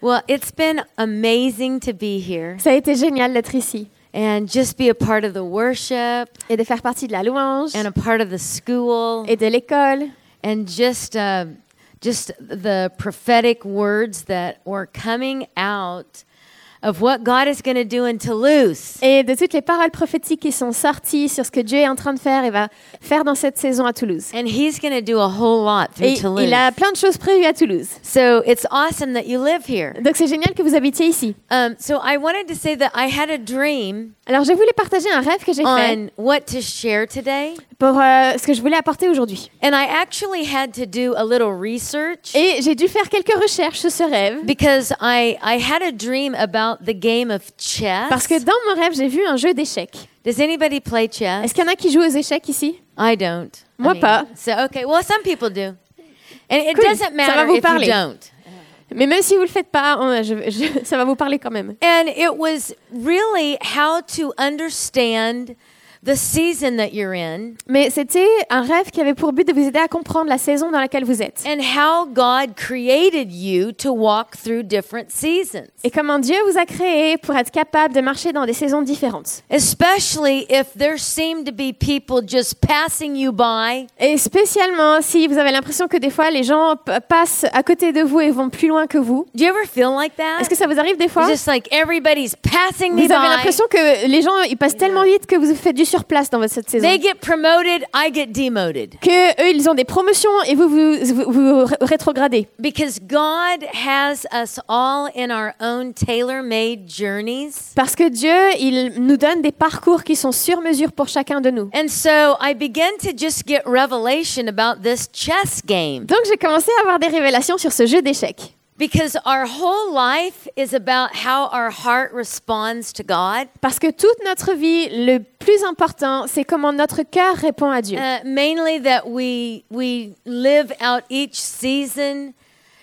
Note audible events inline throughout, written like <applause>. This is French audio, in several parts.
Well, it's been amazing to be here Ça a été génial d'être ici. and just be a part of the worship et de faire partie de la louange and a part of the school et de l'école. and just uh, just the prophetic words that were coming out of what God is going to do in Toulouse. et de toutes les paroles prophétiques qui sont sorties sur ce que Dieu est en train de faire et va faire dans cette saison à Toulouse. And he's going to do a whole lot through Et Toulouse. il a plein de choses prévues à Toulouse. So it's awesome that you live here. Donc c'est génial que vous habitiez ici. Um, so I wanted to say that I had a dream Alors je voulais partager un rêve que j'ai fait on what to share today. pour euh, ce que je voulais apporter aujourd'hui. And I actually had to do a little research Et j'ai dû faire quelques recherches sur ce rêve because I, I had a dream about the game of chess? parce que dans mon rêve, j'ai vu un jeu d'échecs. Does anybody play chess? Est-ce qu'il y en a qui jouent aux échecs ici? I don't. I Moi mean, pas. So okay, well some people do. And it Cool. doesn't Ça va matter vous if parler. you don't. Mais même si vous le faites pas, on- je- je- <laughs> ça va vous parler quand même. And it was really how to understand the season that you're in Mais c'était un rêve qui avait pour but de vous aider à comprendre la saison dans laquelle vous êtes. and how God created you to walk through different seasons. Et comment Dieu vous a créé pour être capable de marcher dans des saisons différentes. Especially if there seem to be people just passing you by Et spécialement si vous avez l'impression que des fois les gens passent à côté de vous et vont plus loin que vous. Do you ever feel like that? Est-ce que ça vous arrive des fois? Just like everybody's passing me Vous avez by. l'impression que les gens ils passent tellement vite que vous faites du surplace dans votre cette saison. They get promoted, I get demoted. Que eux ils ont des promotions et vous vous, vous, vous ré- rétrogradez. Because God has us all in our own tailor-made journeys. Parce que Dieu il nous donne des parcours qui sont sur mesure pour chacun de nous. And so I began to just get revelation about this chess game. Donc j'ai commencé à avoir des révélations sur ce jeu d'échecs. Because our whole life is about how our heart responds to God. Parce que toute notre vie, le plus important, c'est comment notre cœur répond à Dieu. Uh, mainly that we we live out each season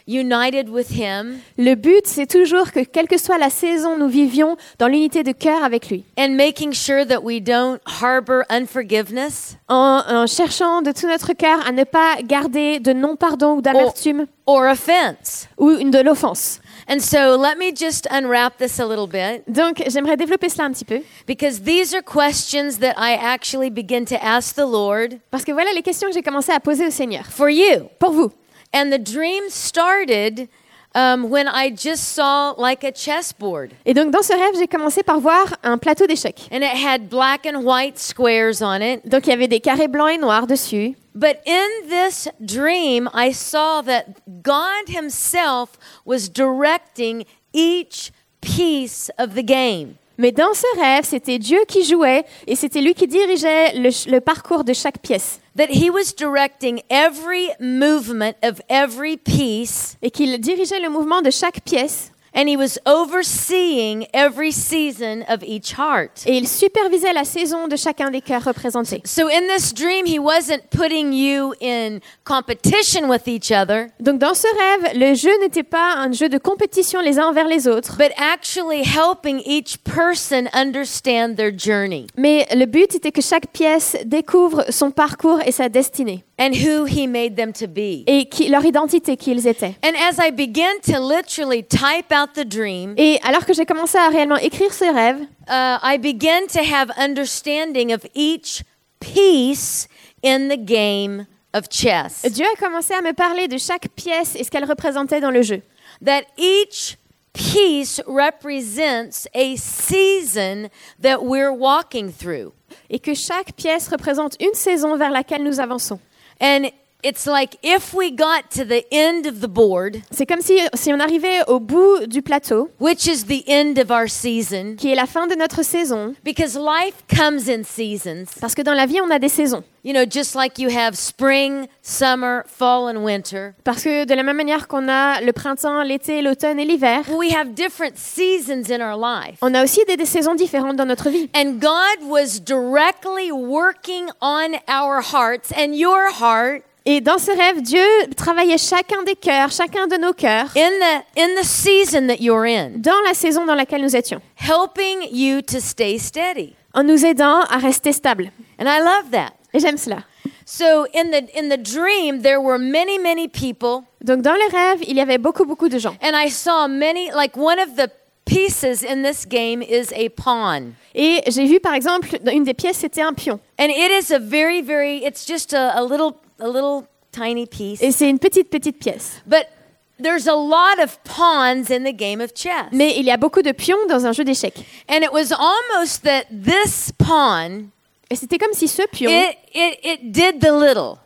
united with Him Le but, c'est toujours que, quelle que soit la saison, nous vivions dans l'unité de cœur avec lui. and making sure that we don't harbor unforgiveness En, en cherchant de tout notre cœur à ne pas garder de non-pardon ou d'amertume or offense. ou une de l'offense. And so let me just unwrap this a little bit Donc, j'aimerais développer cela un petit peu. because these are questions that I actually begin to ask the Lord Parce que voilà les questions que j'ai commencé à poser au Seigneur. for you. Pour vous. And the dream started um, when I just saw like a chessboard. Et donc, dans ce rêve, j'ai commencé par voir un plateau d'échecs. And it had black and white squares on it. Donc, il y avait des carrés blancs et noirs dessus. But in this dream, I saw that God Himself was directing each piece of the game. Mais dans ce rêve, c'était Dieu qui jouait et c'était lui qui dirigeait le, parcours de chaque pièce. That He was directing every movement of every piece, Et qu'il dirigeait le mouvement de chaque pièce. And He was overseeing every season of each heart. Et il supervisait la saison de chacun des cœurs représentés. So in this dream, He wasn't putting you in competition with each other, Donc dans ce rêve, le jeu n'était pas un jeu de compétition les uns envers les autres, but actually helping each person understand their journey mais le but était que chaque pièce découvre son parcours et sa destinée, and who He made them to be. et qui, leur identité, qui ils étaient. And as I began to literally type out the dream, Et alors que j'ai commencé à réellement écrire ce rêve, uh, I began to have understanding of each piece in the game of chess. Dieu a commencé à me parler de chaque pièce et ce qu'elle représentait dans le jeu. That each piece represents a season that we're walking through. Et que chaque pièce représente une saison vers laquelle nous avançons. And it's like if we got to the end of the board, C'est comme si, si on arrivait au bout du plateau, which is the end of our season, qui est la fin de notre saison, because life comes in seasons. parce que dans la vie, on a des saisons. You know, just like you have spring, summer, fall, and winter. Parce que de la même manière qu'on a le printemps, l'été, l'automne et l'hiver, We have different seasons in our life. on a aussi des, des saisons différentes dans notre vie. And God was directly working on our hearts and your heart Et dans ce rêve, Dieu travaillait chacun des cœurs, chacun de nos cœurs, in the in the season that you're in, dans la saison dans laquelle nous étions, helping you to stay steady. en nous aidant à rester stables. And I love that. Et j'aime cela. So in the in the dream there were many many people Donc dans les rêves, il y avait beaucoup, beaucoup de gens. And I saw many, like one of the pieces in this game is a pawn. Et j'ai vu par exemple, une des pièces, c'était un pion. And it is a very, very, it's just a, a little, a little tiny piece. Et c'est une petite, petite pièce. But there's a lot of pawns in the game of chess. Mais il y a beaucoup de pions dans un jeu d'échecs. And it was almost that this pawn, Et c'était comme si ce pion, it, it, it did the little.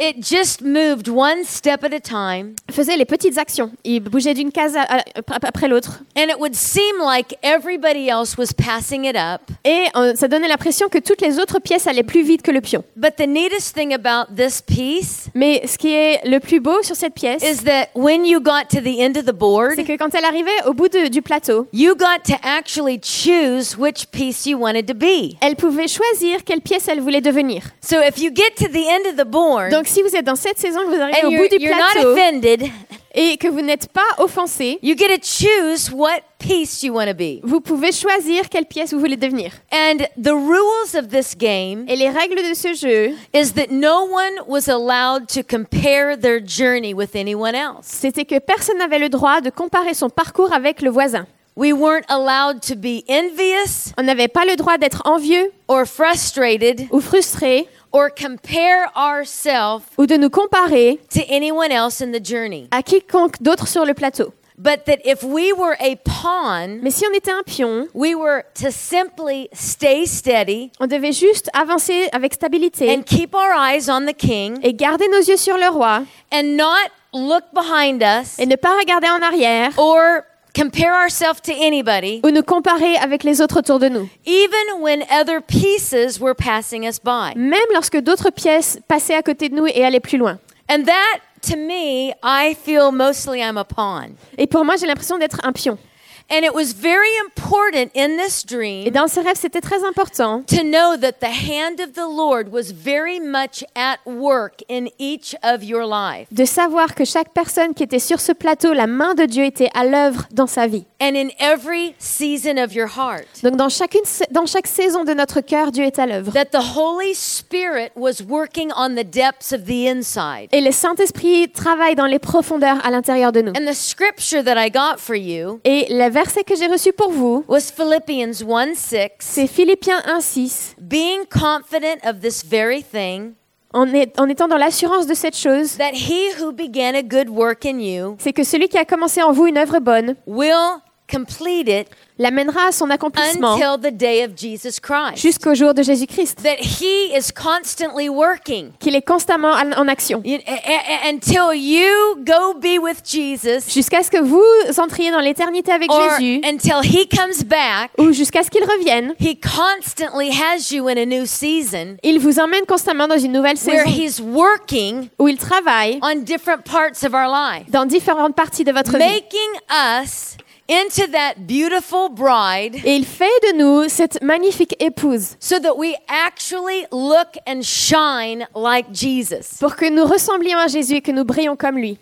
It just moved one step at a time. faisait les petites actions. Il bougeait d'une case à- à- après l'autre. And it would seem like everybody else was passing it up. Et euh, ça donnait l'impression que toutes les autres pièces allaient plus vite que le pion. But the neatest thing about this piece Mais ce qui est le plus beau sur cette pièce, is that when you got to the end of the board, c'est que quand elle arrivait au bout de- du plateau, you got to actually choose which piece you wanted to be. elle pouvait choisir quelle pièce elle voulait devenir. So if you get to the end of the board Donc si vous êtes dans cette saison, que vous arrivez au bout du you're not plateau offended, et que vous n'êtes pas offensé, you get to choose what piece you want to be. vous pouvez choisir quelle pièce vous voulez devenir. And the rules of this game Et les règles de ce jeu, is that no one was allowed to compare their journey with anyone else. c'était que personne n'avait le droit de comparer son parcours avec le voisin. We weren't allowed to be envious On n'avait pas le droit d'être envieux or frustrated ou frustré or compare ourselves ou de nous comparer to anyone else in the journey. à quiconque d'autre sur le plateau. But that if we were a pawn, Mais si on était un pion, we were to simply stay steady on devait juste avancer avec stabilité and keep our eyes on the king et garder nos yeux sur le roi and not look behind us et ne pas regarder en arrière or compare ourselves to anybody, ou nous comparer avec les autres autour de nous. even when other pieces were passing us by. Même lorsque d'autres pièces passaient à côté de nous et allaient plus loin. And that, to me, I feel mostly I'm a pawn. Et pour moi, j'ai l'impression d'être un pion. And it was very important in this Et dream dans ce rêve, c'était très important to know that the hand of the Lord was very much at work in each of your life de savoir que chaque personne qui était sur ce plateau, la main de Dieu était à l'œuvre dans sa vie. and in every season of your heart. Donc dans, chacune, dans chaque saison de notre cœur, Dieu est à l'œuvre. That the Holy Spirit was working on the depths of the inside. Et le Saint-Esprit travaille dans les profondeurs à l'intérieur de nous. And the scripture that I got for you Et le verset que j'ai reçu pour vous, was Philippians 1 6. c'est Philippiens 1.6. Being confident of this very thing, En, est- en étant dans l'assurance de cette chose, that he who began a good work in you c'est que celui qui a commencé en vous une œuvre bonne will complete it l'amènera à son accomplissement until the day of Jesus Christ. jusqu'au jour de Jésus-Christ, That he is constantly working qu'il est constamment en action, You- a- a- a- until you go be with Jesus jusqu'à ce que vous entriez dans l'éternité avec Jésus, until he comes back. ou jusqu'à ce qu'il revienne. He constantly has you in a new season Il vous emmène constamment dans une nouvelle where saison he's working où il travaille on different parts of our life, dans différentes parties de votre vie. Into that beautiful bride Et il fait de nous cette magnifique épouse so that we actually look and shine like Jesus. pour que nous ressemblions à Jésus et que nous brillons comme lui.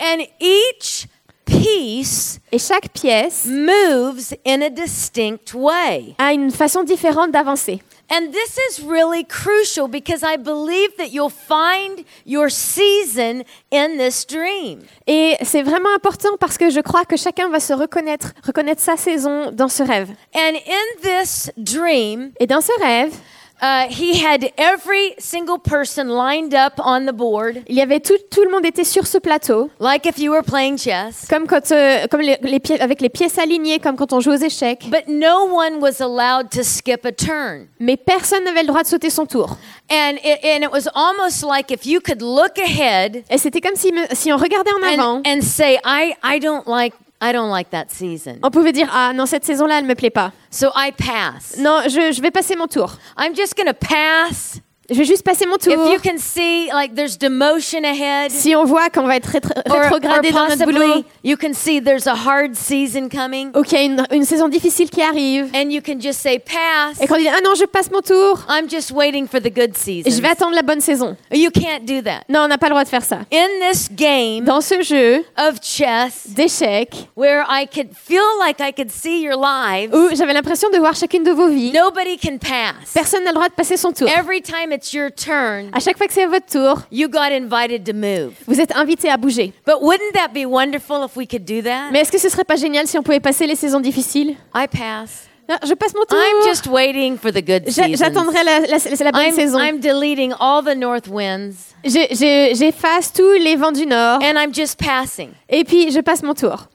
And each piece Et chaque pièce moves in a distinct way. a une façon différente d'avancer. And this is really crucial because I believe that you'll find your season in this dream. Et c'est vraiment important parce que je crois que chacun va se reconnaître, reconnaître sa saison dans ce rêve. And in this dream, Et dans ce rêve, uh, he had every single person lined up on the board, il y avait tout, tout le monde était sur ce plateau, like if you were playing chess. comme, quand, euh, comme les, les pieds, avec les pièces alignées, comme quand on joue aux échecs. But no one was allowed to skip a turn. Mais personne n'avait le droit de sauter son tour. And it, and it was almost like if you could look ahead Et c'était comme si, si on regardait en avant, and, and say, I, I don't like I don't like that season. on pouvait dire Ah non, cette saison-là, elle me plaît pas. So I pass. Non, je, je vais passer mon tour. I'm just gonna pass. Je vais juste passer mon tour. If you can see like there's demotion ahead. Si on voit qu'on va être rétro- rétrogradé dans notre boulot, you can see there's a hard season coming ou qu'il y a une, une saison difficile qui arrive, and you can just say pass. et qu'on dit Ah non, je passe mon tour, I'm just waiting for the good je season. vais attendre la bonne saison. You can't do that. Non, on n'a pas le droit de faire ça. In this game Dans ce jeu of chess d'échecs, where I could feel like I could see your lives, où j'avais l'impression de voir chacune de vos vies, nobody can pass. personne n'a le droit de passer son tour. Every time it's your turn, À chaque fois que c'est votre tour, you got invited to move. vous êtes invité à bouger. But wouldn't that be wonderful if we could do that? Mais est-ce que ce serait pas génial si on pouvait passer les saisons difficiles? I pass. Je passe mon tour. I'm just waiting for the good seasons. J'attendrai la, la- la bonne I'm, saison. I'm deleting all the north winds Je- je- J'efface tous les vents du nord and I'm just passing. et puis je passe mon tour.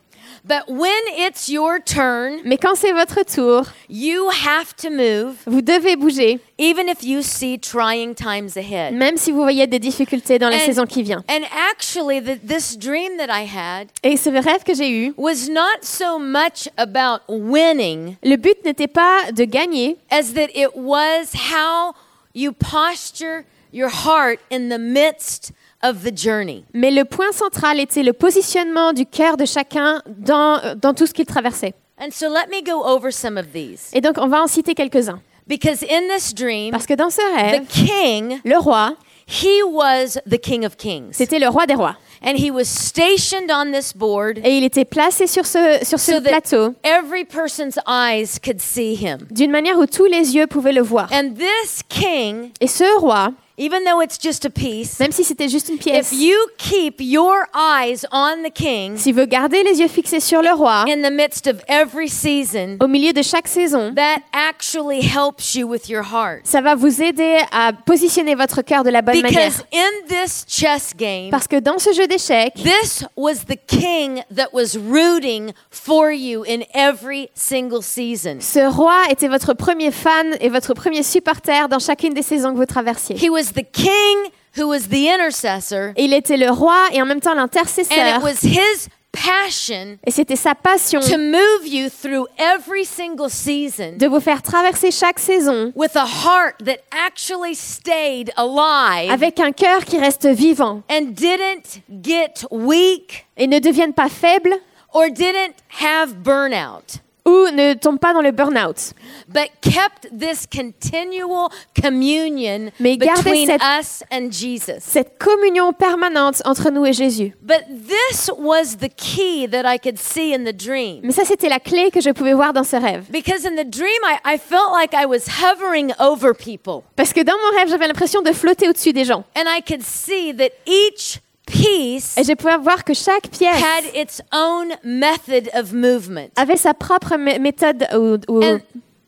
But when it's your turn, Mais quand c'est votre tour, you have to move, vous devez bouger, even if you see trying times ahead. même si vous voyez des difficultés dans la And- saison qui vient. And actually, the, this dream that I had Et ce rêve que j'ai eu, was not so much about winning le but n'était pas de gagner, as that it was how you posture your heart in the midst of the journey. mais le point central était le positionnement du cœur de chacun dans, dans tout ce qu'il traversait. And so let me go over some of these. Et donc, on va en citer quelques-uns. Because in this dream, Parce que dans ce the rêve, king, le roi, he was the king of kings. c'était le roi des rois. And he was stationed on this board Et il était placé sur ce, sur ce so plateau every person's eyes could see him. d'une manière où tous les yeux pouvaient le voir. And this king, Et ce roi, even though it's just a piece, même si c'était juste une if pièce, you keep your eyes on the king si vous gardez les yeux fixés sur le roi, in the midst of every season, au milieu de chaque saison, that actually helps you with your heart. ça va vous aider à positionner votre cœur de la bonne manière. Because in this chess game, Parce que dans ce jeu d'échecs, This was the king that was rooting for you in every single season. ce roi était votre premier fan et votre premier supporter dans chacune des saisons que vous traversiez. He was the king who was the intercessor, Et il était le roi et en même temps and it l'intercesseur. was his passion Et c'était sa passion to move you through every single season de vous faire traverser chaque saison with a heart that actually stayed alive avec un cœur qui reste vivant and didn't get weak et ne devienne pas faible or didn't have burnout. Ou ne tombe pas dans le burn-out. but kept this continual communion Mais between cette- us and Jesus. Cette communion permanente entre nous et Jésus. But this was the key that I could see in the dream. Mais ça, c'était la clé que je pouvais voir dans ce rêve. Because in the dream, I, I felt like I was hovering over people. Parce que dans mon rêve, j'avais l'impression de flotter au-dessus des gens. And I could see that each piece Et je pouvais voir que chaque pièce had its own method of movement. avait sa propre mé- méthode ou, ou And-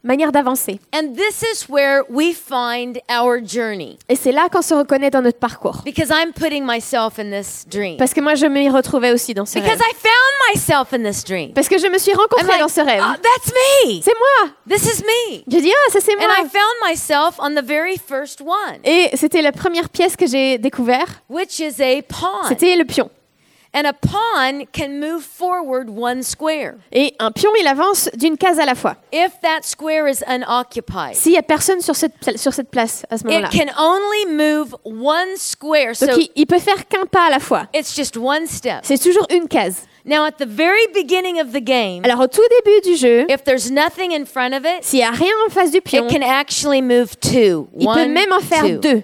manière d'avancer. And this is where we find our journey. Et c'est là qu'on se reconnaît dans notre parcours. Because I'm putting myself in this dream. Parce que moi, je m'y retrouvais aussi dans ce Because rêve. I found myself in this dream. Parce que je me suis rencontrée like, dans ce rêve. "Oh, that's me. C'est moi This is me. Je dis, ah, ça c'est And moi I found myself on the very first one, Et c'était la première pièce que j'ai découvert. which is a pawn. C'était le pion. And a pawn can move forward one square Et un pion, il avance d'une case à la fois. if that square is unoccupied. S'il n'y a personne sur cette, sur cette place à ce moment-là. It can only move one square, so Donc il, il peut faire qu'un pas à la fois. it's just one step. C'est toujours une case. Now, at the very beginning of the game, Alors au tout début du jeu, if there's nothing in front of it, s'il n'y a rien en face du pion, it can actually move two. il peut One, même en faire two. deux.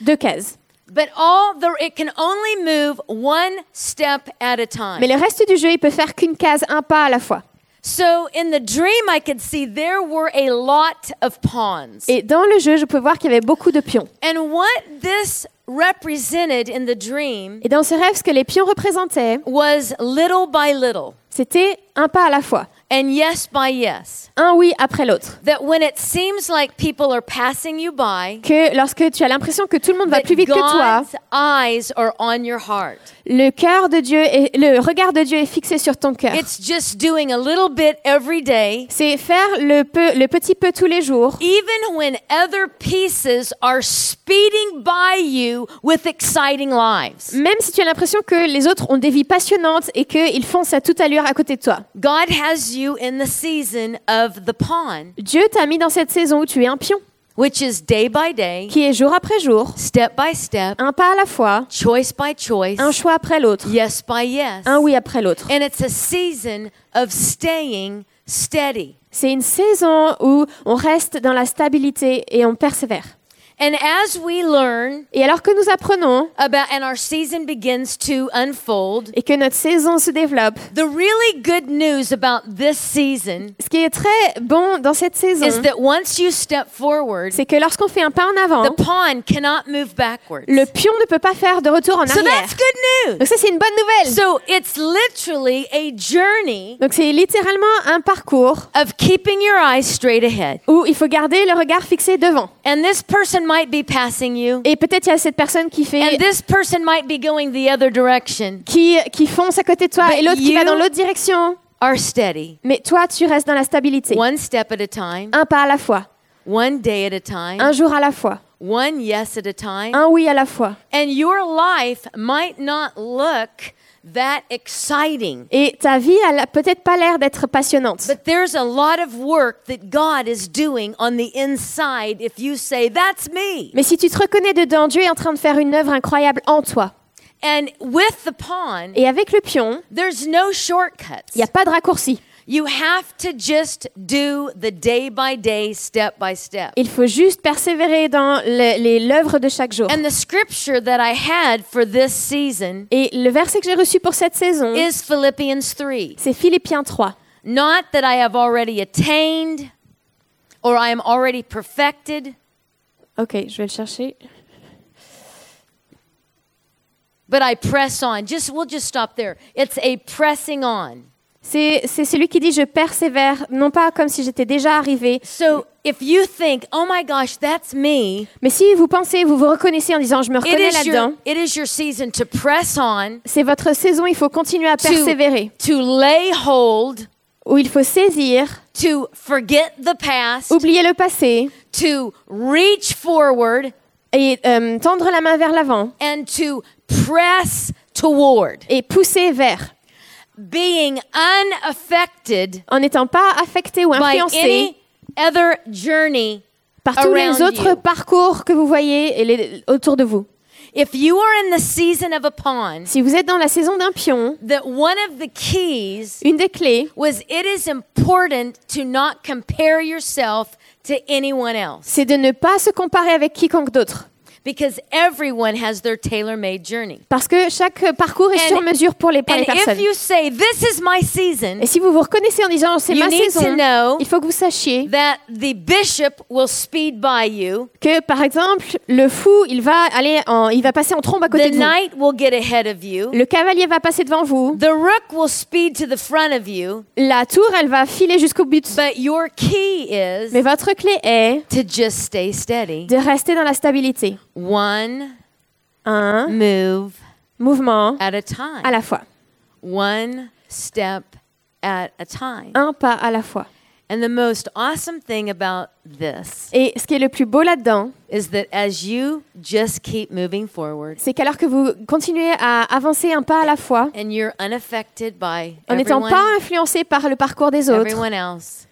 Deux cases. But all the it can only move one step at a time. Mais le reste du jeu, il peut faire qu'une case, un pas à la fois. So in the dream, I could see there were a lot of pawns. Et dans le jeu, je peux voir qu'il y avait beaucoup de pions. and what this represented in the dream Et dans ce rêve, ce que les pions représentaient, was little by little c'était un pas à la fois. And yes by yes. Un oui après l'autre. That when it seems like people are passing you by, Que lorsque tu as l'impression que tout le monde va plus vite que toi, God's eyes are on your heart. le cœur de Dieu et le regard de Dieu est fixé sur ton cœur. It's just doing a little bit every day, C'est faire le, peu, le petit peu tous les jours, even when other pieces are speeding by you with exciting lives. même si tu as l'impression que les autres ont des vies passionnantes et qu'ils foncent à toute allure à côté de toi. God has you in the season of the pawn, Dieu t'a mis dans cette saison où tu es un pion, which is day by day, qui est jour après jour, step by step, un pas à la fois, choice by choice, un choix après l'autre, yes by yes. un oui après l'autre. And it's a season of staying steady. C'est une saison où on reste dans la stabilité et on persévère. And as we learn Et alors que nous apprenons about and our season begins to unfold, et que notre saison se développe, the really good news about this season ce qui est très bon dans cette saison, is that once you step forward, c'est que lorsqu'on fait un pas en avant, the pawn cannot move backwards. le pion ne peut pas faire de retour en So arrière. that's good news. Donc ça, c'est une bonne nouvelle. So it's literally a journey Donc c'est littéralement un parcours of keeping your eyes straight ahead. où il faut garder le regard fixé devant. And this person might be passing you, Et peut-être il y a cette personne qui fait and this person might be going the other direction. qui, qui fonce à côté de toi But et l'autre qui va dans l'autre direction. Are steady, Mais toi, tu restes dans la stabilité. one step at a time, Un pas à la fois, one day at a time, un jour à la fois, one yes at a time. un oui à la fois. And your life might not look that exciting. Et ta vie, a peut-être pas l'air d'être passionnante. But there's a lot of work that God is doing on the inside if you say, That's me. Mais si tu te reconnais dedans, Dieu est en train de faire une œuvre incroyable en toi. And with the pawn, Et avec le pion, there's no il shortcuts. n'y a pas de raccourci. You have to just do the day by day, step by step. Il faut juste persévérer dans le- les- l'œuvre de chaque jour. And the scripture that I had for this season Et le verset que j'ai reçu pour cette saison, is Philippians 3. c'est Philippiens 3. Not that I have already attained or I am already perfected, Ok, je vais le chercher. but I press on. Just we'll just stop there. It's a pressing on. C'est c'est celui qui dit je persévère, non pas comme si j'étais déjà arrivé, So if you think, "Oh my gosh, that's me," mais si vous pensez, vous vous reconnaissez en disant je me it reconnais is your là-dedans, it is your season to press on, c'est votre saison, il faut continuer à persévérer, to to lay hold, où il faut saisir, to forget the past, oublier le passé to reach forward, et euh, tendre la main vers l'avant and to press toward, et pousser vers, being unaffected en n'étant pas affecté ou by influencé any other journey par tous les autres you. parcours que vous voyez et les- autour de vous. If you are in the season of a pawn, Si vous êtes dans la saison d'un pion, that one of the keys une des clés, was it is important to not compare yourself to anyone else c'est de ne pas se comparer avec quiconque d'autre. Because everyone has their tailor-made journey. Parce que chaque parcours est And- sur mesure pour les, And les personnes. if you say this is my season, Et si vous vous reconnaissez en disant c'est You ma saison, know il faut que vous sachiez that the bishop will speed by you, que par exemple le fou il va aller en, il va passer en trombe à côté the de vous. knight will get ahead of you, Le cavalier va passer devant vous. the rook will speed to the front of you, La tour elle va filer jusqu'au but. but your key is Mais votre clé est to just stay steady. de rester dans la stabilité. One Un move mouvement at a time. à la fois. One step at a time. Un pas à la fois. And the most awesome thing about this Et ce qui est le plus beau là-dedans, is that as you just keep moving forward c'est qu'alors que vous continuez à avancer un pas à la fois, and you're unaffected by en n'étant everyone, pas influencé par le parcours des autres, everyone else,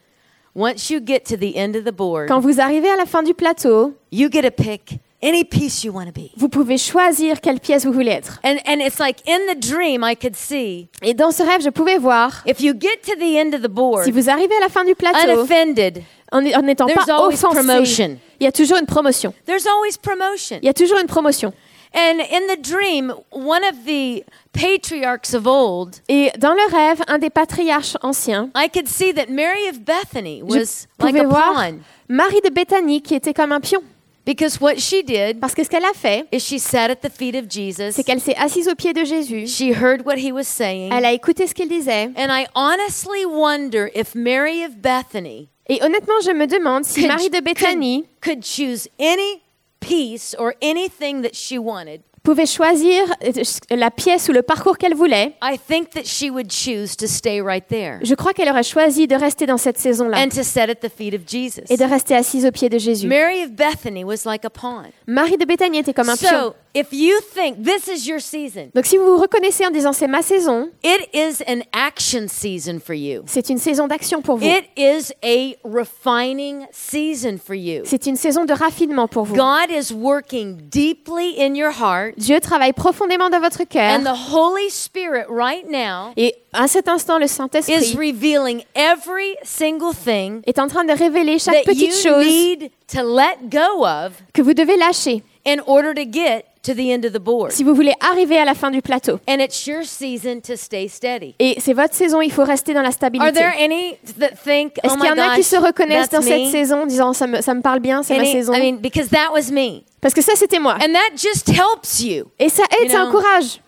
once you get to the end of the board, quand vous arrivez à la fin du plateau, you get to pick any piece you want to be. vous pouvez choisir quelle pièce vous voulez être. And, and it's like in the dream, I could see Et dans ce rêve, je pouvais voir, if you get to the end of the board, si vous arrivez à la fin du plateau, unoffended, en n'étant there's pas always offensé, promotion. il y a toujours une promotion. There's always promotion. Il y a toujours une promotion. And in the dream, one of the patriarchs of old, Et dans le rêve, un des patriarches anciens, I could see that Mary of Bethany je was like a voir pawn. Marie de Béthanie qui était comme un pion. Because what she did Parce que ce qu'elle a fait, is she sat at the feet of Jesus. c'est qu'elle s'est assise aux pieds de Jésus. She heard what he was saying. Elle a écouté ce qu'il disait. And I honestly wonder if Mary of Bethany Et honnêtement, je me demande si could, Marie de Béthanie could, could choose any piece or anything that she wanted. Pouvait choisir euh, la pièce ou le parcours qu'elle voulait. I think that she would choose to stay right there Je crois qu'elle aurait choisi de rester dans cette saison-là and to sit at the feet of Jesus. et de rester assise aux pieds de Jésus. Mary of Bethany was like a pawn. Marie de Béthanie était comme un pion. So, if you think this is your season, Donc si vous vous reconnaissez en disant c'est ma saison, it is an action season for you. c'est une saison d'action pour vous. It is a refining season for you. C'est une saison de raffinement pour vous. God is working deeply in your heart Dieu travaille profondément dans votre cœur. And the Holy Spirit right now Et à cet instant, le is Saint-Esprit revealing every single thing est en train de révéler chaque that you petite chose need to let go of que vous devez lâcher in order to get to the end of the board. si vous voulez arriver à la fin du plateau. And it's your season to stay steady. Et c'est votre saison, il faut rester dans la Are stabilité. there any that think, Est-ce oh qu'il y en a qui se reconnaissent dans cette saison, en disant ça me, ça me parle bien, c'est ma saison? I mean, because that was me. Parce que ça, c'était moi. And that just helps you. Et ça aide, You ça encourage.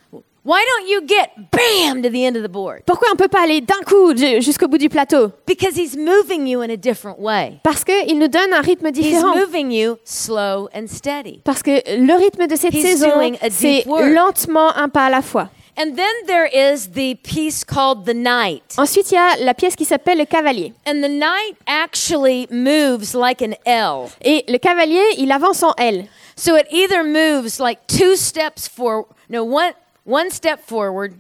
Why don't you get bam to the end of the board? Pourquoi on peut pas aller d'un coup ju- jusqu'au bout du plateau? Because he's moving you in a different way. Parce qu'il nous donne un rythme He's différent. moving you slow and steady. Parce que le rythme de cette He's saison, c'est lentement un pas à la fois. And then there is the piece called the night. Ensuite, il y a la pièce qui s'appelle le cavalier. And the night actually moves like an L. Et le cavalier, il avance en L. So it either moves like two steps forward, no, one, one step forward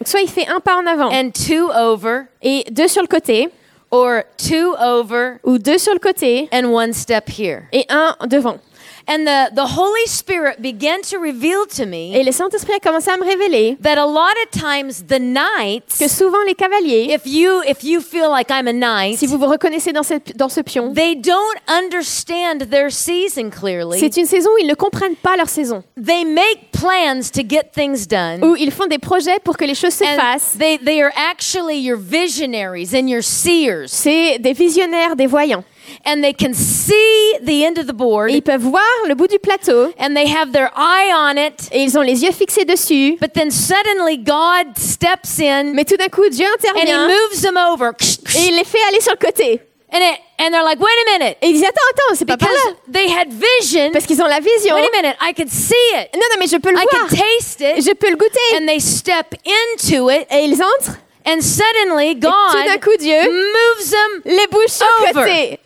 Donc, soit il fait un pas en avant and two over, et deux sur le côté, or two over ou deux sur le côté and one step here. et un devant. And the, the Holy Spirit began to reveal to me Et le Saint-Esprit a commencé à me révéler that a lot of times the nights, que souvent les cavaliers, if you if you feel like I'm a knight, si vous vous reconnaissez dans, cette, dans ce pion, they don't understand their season clearly. c'est une saison où ils ne comprennent pas leur saison, They make plans to get things done. où ils font des projets pour que les choses se And fassent. they, they are actually your visionaries and your seers. C'est des visionnaires, des voyants. And they can see the end of the board Et ils peuvent voir le bout du plateau and they have their eye on it. et ils ont les yeux fixés dessus. But then suddenly God steps in Mais tout d'un coup, Dieu and he intervient moves them over. et il les fait aller sur le côté. And, it, and they're like, wait a minute. Et ils disent Attends, attends, c'est pas par Because là. they had vision. Parce qu'ils ont la vision. Wait a minute. I could see it. Non, non, mais je peux le I voir. taste it. Je peux le goûter. And they step into it. Et ils entrent. And suddenly Et tout d'un God coup, Dieu moves them les bouge sur le Over. côté.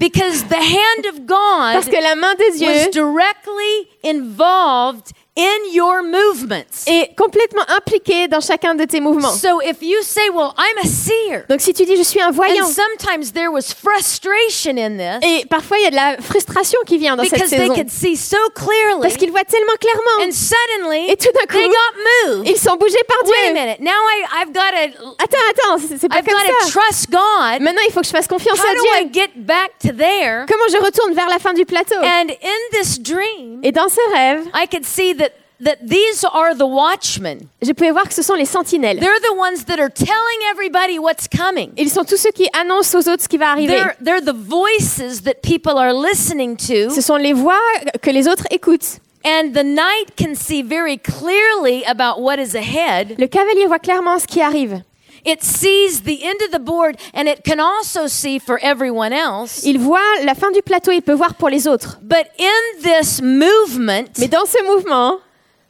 Because the hand of Parce God que la main de was directly involved in your movements. est complètement impliquée dans chacun de tes mouvements. So if you say, well, I'm a seer, Donc si tu dis je suis un voyant, and sometimes there was frustration in this et parfois il y a de la frustration qui vient dans cette because they saison. could see so clearly. Parce qu'ils voient tellement clairement. And suddenly, Et tout d'un they coup, got moved. Ils sont bougés par Wait a Dieu. minute. Now I, I've got to, Attends, attends, c'est pas I've comme got to ça. trust God. Maintenant, il faut que je fasse confiance How à do I Dieu. get back to there? Comment je retourne vers la fin du plateau? And in this dream, Et dans ce rêve, I could see that that these are the watchmen. je pouvais voir que ce sont les sentinelles. They're the ones that are telling everybody what's coming. Ils sont tous ceux qui annoncent aux autres ce qui va arriver. They're, they're the voices that people are listening to. Ce sont les voix que les autres écoutent. And the knight can see very clearly about what is ahead. Le cavalier voit clairement ce qui arrive. It sees the end of the board and it can also see for everyone else. Il voit la fin du plateau, il peut voir pour les autres. But in this movement Mais dans ce mouvement,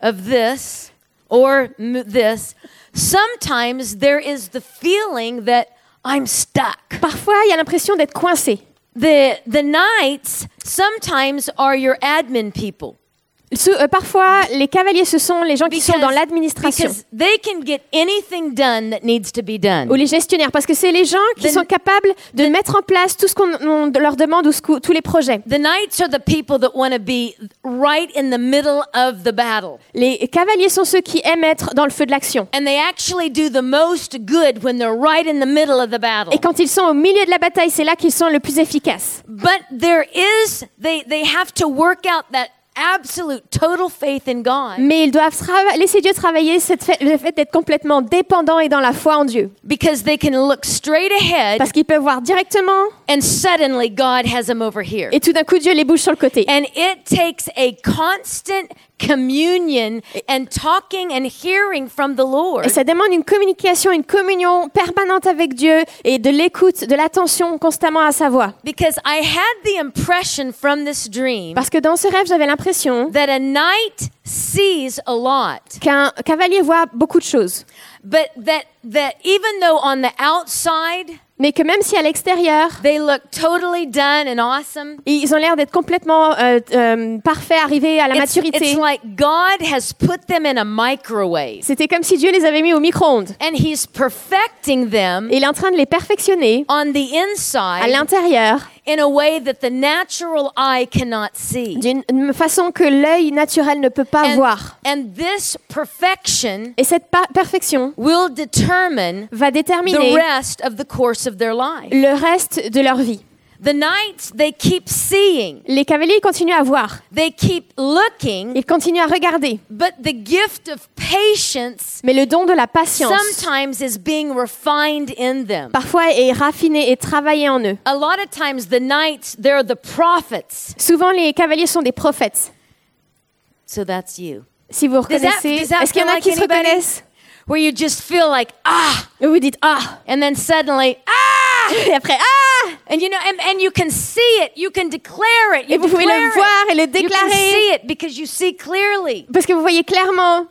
of this or m- this, sometimes there is the feeling that I'm stuck. parfois, il y a l'impression d'être coincé. The, the knights sometimes are your admin people. Euh, parfois, les cavaliers, ce sont les gens qui sont dans l'administration ou les gestionnaires, parce que c'est les gens qui The- sont capables de mettre en place tout ce qu'on on leur demande ou tous les projets. The knights are the people that want to be right in the middle of the battle. Les cavaliers sont ceux qui aiment être dans le feu de l'action. And they actually do the most good when they're right in the middle of the battle. Et quand ils sont au milieu de la bataille, c'est là qu'ils sont le plus efficaces. But there is, they, they have to work out that absolute total faith in God Mais ils doivent laisser Dieu travailler cette fait- le fait d'être complètement dépendants et dans la foi en Dieu. because they can look straight ahead Parce qu'ils peuvent voir directement and suddenly God has them over here. et tout d'un coup Dieu les bouge sur le côté. And it takes a constant communion and talking and hearing from the Lord. Et ça demande une communication, une communion permanente avec Dieu et de l'écoute, de l'attention constamment à sa voix. Because I had the impression from this dream Parce que dans ce rêve, j'avais l'impression that a knight sees a lot, qu'un cavalier voit beaucoup de choses. but that that even though on the outside Mais que même si à l'extérieur, they look totally done and awesome, ils ont l'air d'être complètement euh, euh, parfaits, arrivés à la it's, maturité, it's like God has put them in a microwave c'était comme si Dieu les avait mis au micro-ondes. and He's perfecting them Et il est en train de les perfectionner on the à inside l'intérieur in a way that the natural eye cannot see. d'une façon que l'œil naturel ne peut pas And, voir. and this perfection Et cette perfection will determine va the déterminer rest of the course of their life. le reste de leur vie. The knights, they keep seeing, Les cavaliers continuent à voir, they keep looking, ils continuent à regarder, but the gift of patience mais le don de la patience sometimes is being refined in them. parfois est raffiné et travaillé en eux. A lot of times, the knights, they're the prophets. Souvent les cavaliers sont des prophètes. So that's you. Si vous Does that- reconnaissez, does that est-ce qu'il y en feel a like qui se anybody? reconnaissent? Where you just feel like, ah, Et vous dites ah. And then suddenly, ah, et après ah. And you know, and, and you can see it, you can declare it, you et vous pouvez le voir et le it. You can déclarer. see it because you see clearly. parce que vous voyez clairement.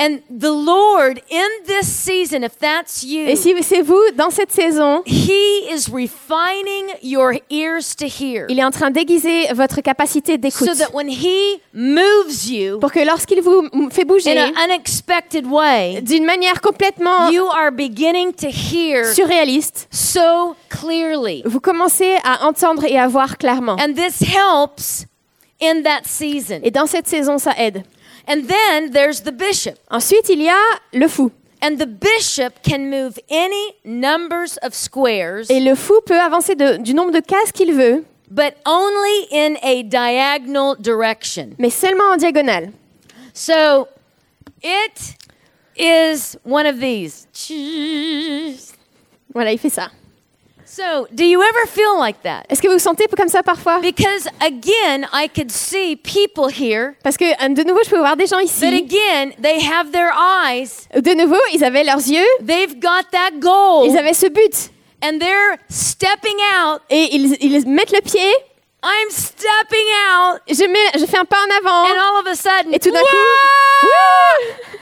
And the Lord, in this season, if that's you, Et si c'est vous dans cette saison, He is refining your ears to hear. il est en train d'aiguiser votre capacité d'écoute So that when He moves you pour que lorsqu'il vous fait bouger in an unexpected way, d'une manière complètement you are beginning to hear surréaliste, so clearly. vous commencez à entendre et à voir clairement. And this helps in that season. Et dans cette saison, ça aide. And then there's the bishop. Ensuite, il y a le fou. And the bishop can move any numbers of squares, Et le fou peut avancer de- du nombre de cases qu'il veut, but only in a diagonal direction. mais seulement en diagonale. So it is one of these. Voilà, il fait ça. So, do you ever feel like that? Est-ce que vous vous sentez comme ça parfois? Because again, I could see people here Parce que euh, de nouveau, je peux voir des gens ici. again, they have their eyes, De nouveau, ils avaient leurs yeux, they've got that goal, ils avaient ce but. and they're stepping out. Et ils, ils mettent le pied, I'm stepping out, je, mets, je fais un pas en avant. and all of a sudden, Et tout d'un coup! Wouh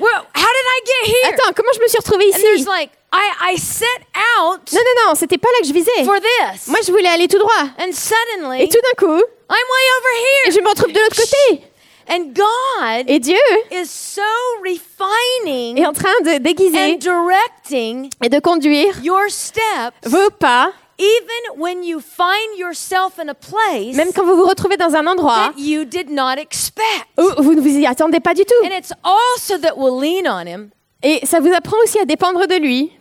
well, how did I get here? Attends, comment je me suis retrouvée and there's ici like, I, I set out Non, non, non, c'était pas là que je visais. for this, Moi, je voulais aller tout droit. and suddenly, Et tout d'un coup, I'm way over je me retrouve de l'autre côté. And God Et Dieu is so refining est en train de déguiser and directing et de conduire your steps, vos pas, even when you find yourself in a place même quand vous vous retrouvez dans un endroit that you did not expect. où vous ne vous y attendez pas du tout. And it's also that we'll lean on Him. Et ça vous apprend aussi à dépendre de lui.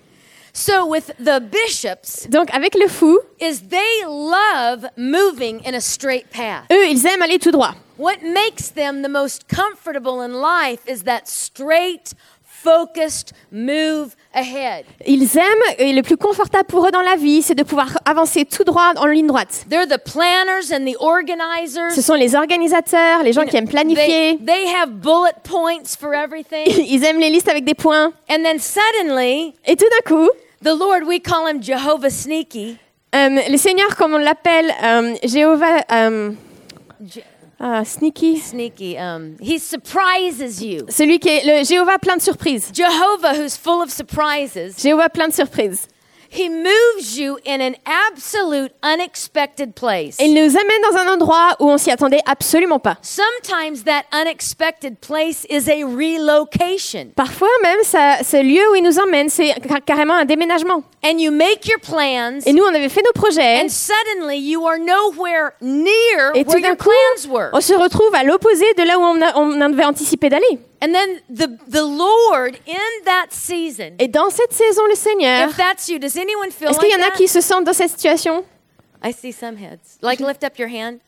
So with the bishops, Donc, avec le fou, is they love moving in a straight path. eux, ils aiment aller tout droit. What makes them the most comfortable in life is that straight, focused move ahead. Ils aiment, et le plus confortable pour eux dans la vie, c'est de pouvoir avancer tout droit en ligne droite. They're the planners and the organizers. Ce sont les organisateurs, les gens qui aiment They, planifier. they have bullet points for everything. <laughs> Ils aiment les listes avec des points. and then suddenly, Et tout d'un coup, the Lord, we call him Jehovah Sneaky. euh, le Seigneur, comme on l'appelle, euh, Jéhovah, euh, Je- ah, sneaky, sneaky. Um, he surprises you. celui qui est le Jéhovah plein de surprises. Jehovah, who's full of surprises, Jéhovah plein de surprises. He moves you in an absolute unexpected place. Et il nous amène dans un endroit où on s'y attendait absolument pas. Sometimes that unexpected place is a relocation. Parfois même, ça, ce lieu où il nous emmène, c'est car- carrément un déménagement. And you make your plans, Et nous, on avait fait nos projets. and suddenly you are nowhere near Et where tout d'un your coup, plans were. on se retrouve à l'opposé de là où on, a- on avait anticipé d'aller. And then the, the Lord in that season, Et dans cette saison, le Seigneur, if that's you, does anyone feel est-ce qu'il y en a that? qui se sentent dans cette situation? I see some heads. Like lift up your hand.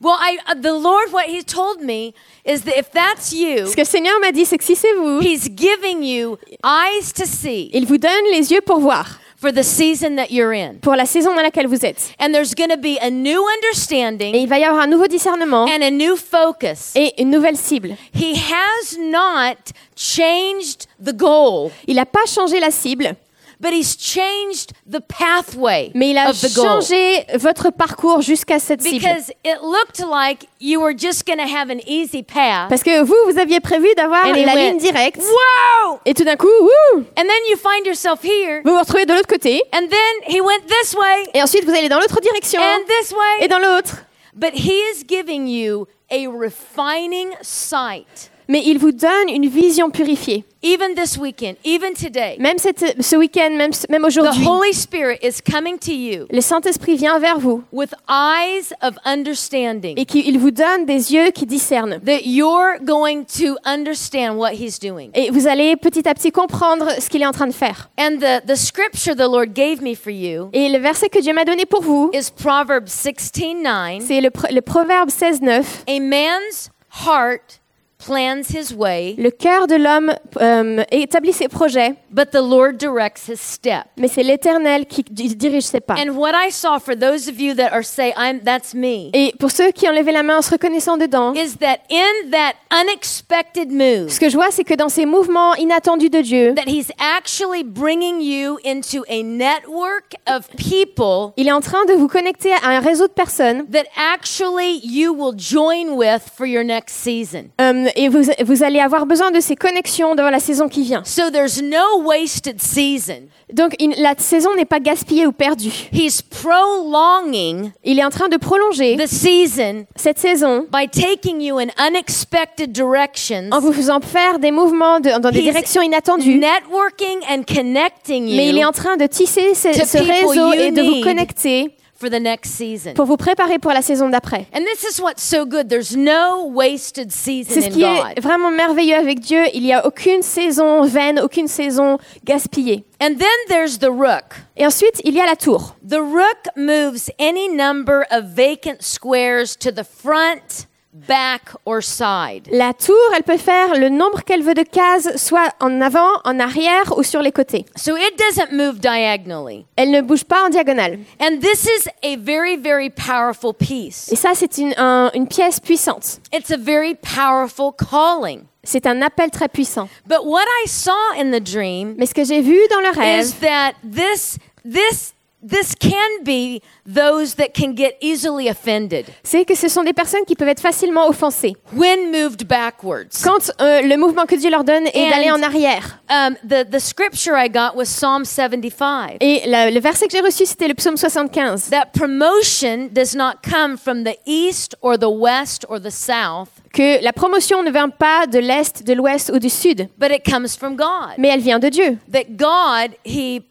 Well, I uh, the Lord what he told me is that if that's you, Ce que le Seigneur m'a dit, c'est que si c'est vous, he's giving you eyes to see il vous donne les yeux pour voir, for the season that you're in. pour la saison dans laquelle vous êtes. And there's going to be a new Et understanding il va y avoir un nouveau discernement and a new focus. et une nouvelle cible. He has not changed the goal, Il n'a pas changé la cible, but he's changed the pathway mais il a changé votre parcours jusqu'à cette cible. Because it looked like you were just going to have an easy path. Parce que vous, vous aviez prévu d'avoir la he ligne went, directe. Whoa! Et tout d'un coup, wouh, And then you find yourself here, vous vous retrouvez de l'autre côté. and then he went this way Et ensuite, vous allez dans l'autre direction and this way. et dans l'autre. But he is giving you a refining sight. Mais il vous donne une vision purifiée. Even this weekend, even today, Même cette- ce week-end, même, même the aujourd'hui, Holy Spirit is coming to you le Saint-Esprit vient vers vous with eyes of understanding et qu'il vous donne des yeux qui discernent. that you're going to understand what He's doing. Et vous allez petit à petit comprendre ce qu'il est en train de faire. And the, the scripture the Lord gave me for you Et le verset que Dieu m'a donné pour vous, is Proverbs 16 9. c'est le, le Proverbe 16.9. A man's heart plans his way, Le cœur de l'homme euh, établit ses projets, but the Lord directs his step. mais c'est l'Éternel qui di- dirige ses pas. And what I saw for those of you that are say I'm that's me Et pour ceux qui ont levé la main en se reconnaissant dedans, is that in that unexpected move ce que je vois, c'est que dans ces mouvements inattendus de Dieu, that he's actually bringing you into a network of people il est en train de vous connecter à un réseau de personnes that actually you will join with for your next season. euh, et vous, vous allez avoir besoin de ces connexions dans la saison qui vient. So there's no wasted season. Donc il- la saison n'est pas gaspillée ou perdue. He's prolonging Il est en train de prolonger the season cette saison by taking you in unexpected directions, en vous faisant faire des mouvements de- dans des He's directions inattendues. networking and connecting Mais il est en train de tisser ce, réseau et de vous connecter for the next season. pour vous préparer pour la saison d'après. And this is what's so good. There's no wasted season C'est ce in qui est vraiment merveilleux avec Dieu. Il n'y a aucune saison vaine, aucune saison gaspillée. And then there's the rook. Et ensuite, il y a la tour. The rook moves any number of vacant squares to the front, back, or side. La tour, elle peut faire le nombre qu'elle veut de cases, soit en avant, en arrière ou sur les côtés. So it doesn't move diagonally. Elle ne bouge pas en diagonale. And this is a very, very powerful piece. Et ça, c'est une, un- une pièce puissante. It's a very powerful calling. C'est un appel très puissant. But what I saw in the dream Mais ce que j'ai vu dans le rêve, is that this this this can be those that can get easily offended c'est que ce sont des personnes qui peuvent être facilement offensées. when moved backwards. Quand euh, le mouvement que Dieu leur donne est d'aller en arrière. Um, the the scripture I got was Psalm 75. Et la- le verset que j'ai reçu, c'était le psaume 75. That promotion does not come from the east or the west or the south, Que la promotion ne vient pas de l'Est, de l'Ouest ou du Sud, but it comes from God. mais elle vient de Dieu. That God he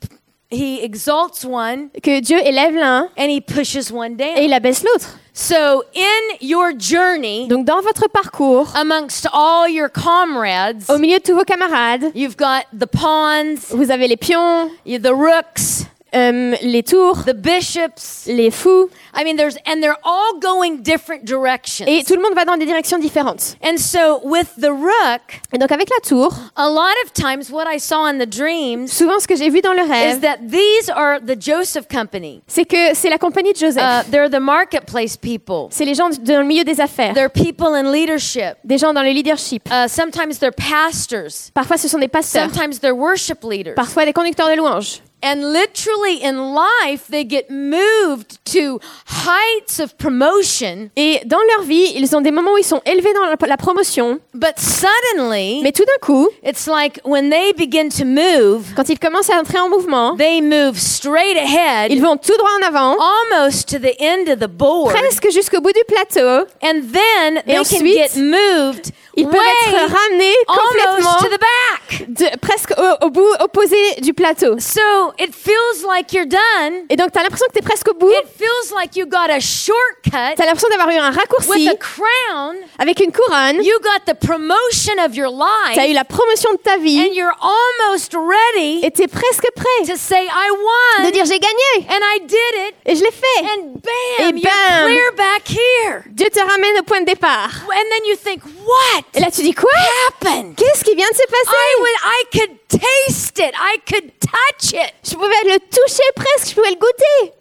he exalts one Que Dieu élève l'un and he pushes one et down. il abaisse l'autre. So in your journey Donc dans votre parcours, amongst all your comrades, au milieu de tous vos camarades, you've got the pawns, vous avez les pions, the rooks, euh, les tours, the bishops. les fous, I mean, there's and they're all going different directions. et tout le monde va dans des directions différentes. And so with the rook, Et donc avec la tour, a lot of times what I saw in the dreams souvent ce que j'ai vu dans le is rêve, that these are the Joseph company. c'est que c'est la compagnie de Uh, Joseph. they're the marketplace people. C'est les gens dans le milieu des affaires, They're people in leadership. des gens dans le leadership. Uh, sometimes they're pastors. Parfois ce sont des pasteurs, Sometimes they're worship leaders. parfois des conducteurs de louanges. And literally in life, they get moved to heights of promotion, Et dans leur vie, ils ont des moments où ils sont élevés dans la, la promotion, but suddenly, mais tout d'un coup, it's like when they begin to move, quand ils commencent à entrer en mouvement, they move straight ahead, ils vont tout droit en avant, almost to the end of the board. presque jusqu'au bout du plateau. And then they can ensuite, get moved Ils peuvent être ramenés to complètement the back. de- presque au, au bout opposé du plateau. So it feels like you're done. Et donc, tu as l'impression que tu es presque au bout. It feels like you got a shortcut Tu as l'impression d'avoir eu un with raccourci a crown. avec une couronne. You got the promotion of your Tu as eu life, la promotion de ta vie and you're almost ready et tu es presque prêt to say, I de dire j'ai gagné and I did it, et je l'ai fait. and bam, Et you're bam. clear back here. Dieu te ramène au point de départ. And then you think, what Et là, tu dis quoi happened? Qu'est-ce qui vient de se passer I would, I could taste it. I could touch it. Je pouvais le toucher presque, je pouvais le goûter.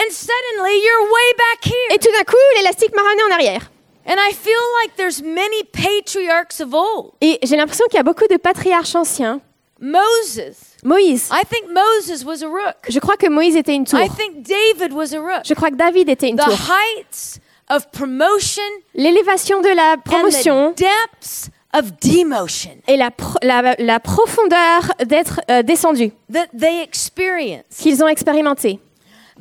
And suddenly you're way back Et here. tout d'un coup, l'élastique m'a ramené en arrière. And I feel like there's many patriarchs of old. Et j'ai l'impression qu'il y a beaucoup de patriarches anciens. Moses. Moïse. I think Moses was a rook. Je crois que Moïse était une tour. I think David was a rook. Je crois que David était une The tour. heights of promotion L'élévation de la and promotion the depths of demotion et la, pro- la, la profondeur d'être euh, descendu qu'ils ont expérimenté.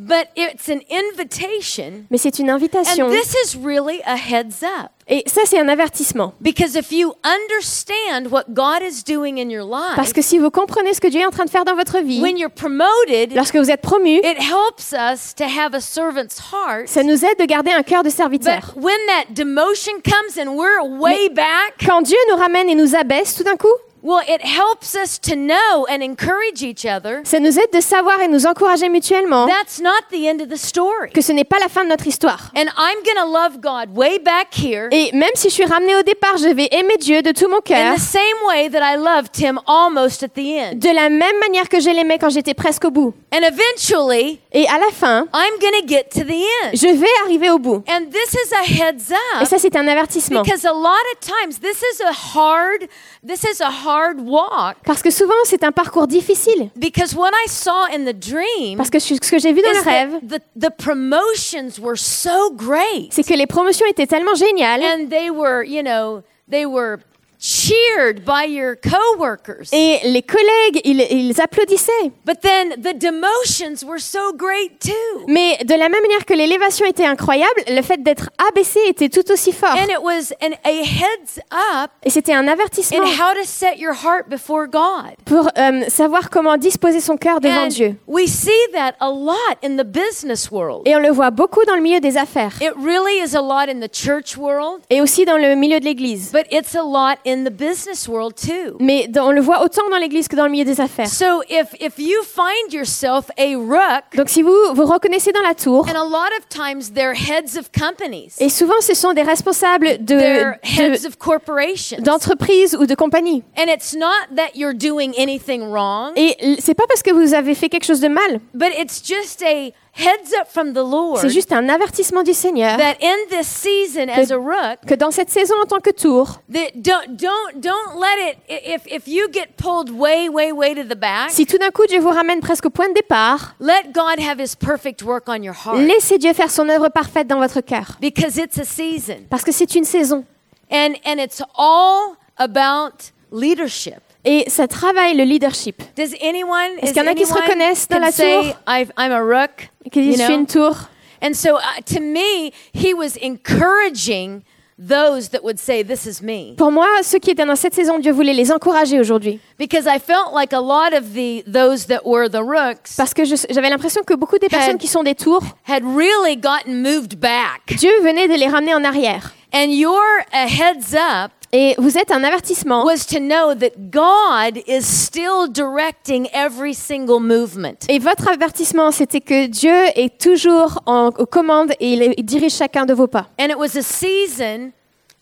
But it's an invitation. mais c'est une invitation. And this is really a heads up. Et ça, c'est un avertissement. Because if you understand what God is doing in your Parce que si vous comprenez ce que Dieu est en train de faire dans votre vie, when you're promoted, lorsque vous êtes promu, it helps us to have a servant's heart. ça nous aide de garder un cœur de But serviteur. when that demotion comes and we're way back, Quand Dieu nous ramène et nous abaisse tout d'un coup, well, it helps us to know and encourage each other. ça nous aide de savoir et nous encourager mutuellement That's not the end of the story. que ce n'est pas la fin de notre histoire. And I'm going to love God way back here Et même si je suis ramenée au départ, je vais aimer Dieu de tout mon in cœur, the same way that I loved Him almost at the end. de la même manière que je l'aimais quand j'étais presque au bout. And eventually, Et à la fin, I'm going to get to the end. je vais arriver au bout. And this is a heads Et up ça, c'est un avertissement. because a lot of times this is a hard this is a hard walk. Parce que souvent, c'est un parcours difficile. because what I saw in the dream Parce que ce que j'ai vu dans le rêve, the, the promotions were so great. c'est que les promotions étaient tellement géniales. And they were, you know, they were cheered by your coworkers. et les collègues, ils, ils applaudissaient. But then the demotions were so great too. Mais de la même manière que l'élévation était incroyable, le fait d'être abaissé était tout aussi fort. And it was an, a heads up Et c'était un avertissement how to set your heart before God. pour euh, savoir comment disposer son cœur devant And Dieu. we see that a lot in the business world. Et on le voit beaucoup dans le milieu des affaires It really is a lot in the church world, et aussi dans le milieu de l'Église. but it's a lot in the business world too. Mais dans- on le voit autant dans l'Église que dans le milieu des affaires. So if if you find yourself a rook, Donc si vous vous reconnaissez dans la tour, and a lot of times they're heads of companies, et souvent ce sont des responsables de- they're de- heads of corporations, d'entreprises ou de compagnies. and it's not that you're doing anything wrong, Et c'est pas parce que vous avez fait quelque chose de mal, but it's just a heads up from the Lord c'est juste un avertissement du Seigneur that in this season as a rook, que dans cette saison en tant que tour, that don't don't don't let it if if you get pulled way way way to the back si tout d'un coup Dieu vous ramène presque au point de départ, let god have his perfect work on your heart laissez Dieu faire son œuvre parfaite dans votre cœur. because it's a season Parce que c'est une saison. and and it's all about leadership Et ça travaille le leadership. Est-ce qu'il y en a qui se reconnaissent dans la tour? I'm a rook Qui disent, je suis une tour. and so uh, to me he was encouraging those that would say this is me Pour moi, ceux qui étaient dans cette saison, Dieu voulait les encourager aujourd'hui. because i felt like a lot of the those that were the rooks Parce que j'avais l'impression que beaucoup des personnes qui sont des tours, had really gotten moved back Dieu venait de les ramener en arrière. And your uh, heads up Et vous êtes un avertissement. was to know that God is still directing every single movement. Et votre avertissement, c'était que Dieu est toujours en, aux commandes et il, il dirige chacun de vos pas. And it was a season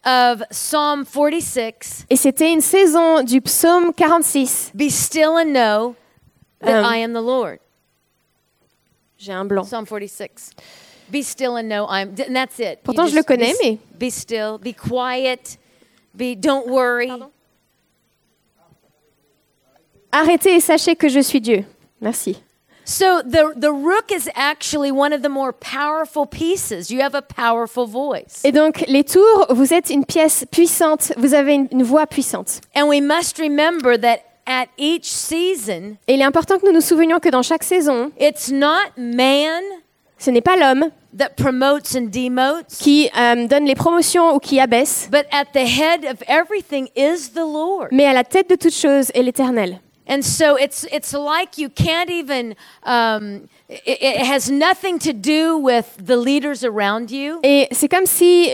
of Psalm 46 Et c'était une saison du psaume 46. Be still and know that Um, I am the Lord. J'ai un blanc. Psalm 46. Be still and know I'm. And that's it. You Pourtant, je just le connais, be, mais- Be still, be quiet, be, don't worry. Arrêtez et sachez que je suis Dieu. Merci. So the, the rook is actually one of the more powerful pieces. You have a powerful voice. Et donc, les tours, vous êtes une pièce puissante, vous avez une, une voix puissante. And we must remember that at each season, Et il est important que nous nous souvenions que dans chaque saison, it's not man ce n'est pas l'homme that promotes and demotes, qui euh, donne les promotions ou qui abaisse, but at the head of everything is the Lord. mais à la tête de toute chose est l'Éternel. And so it's it's like you can't even. Um, it, it has nothing to do with the leaders around you, Et c'est comme si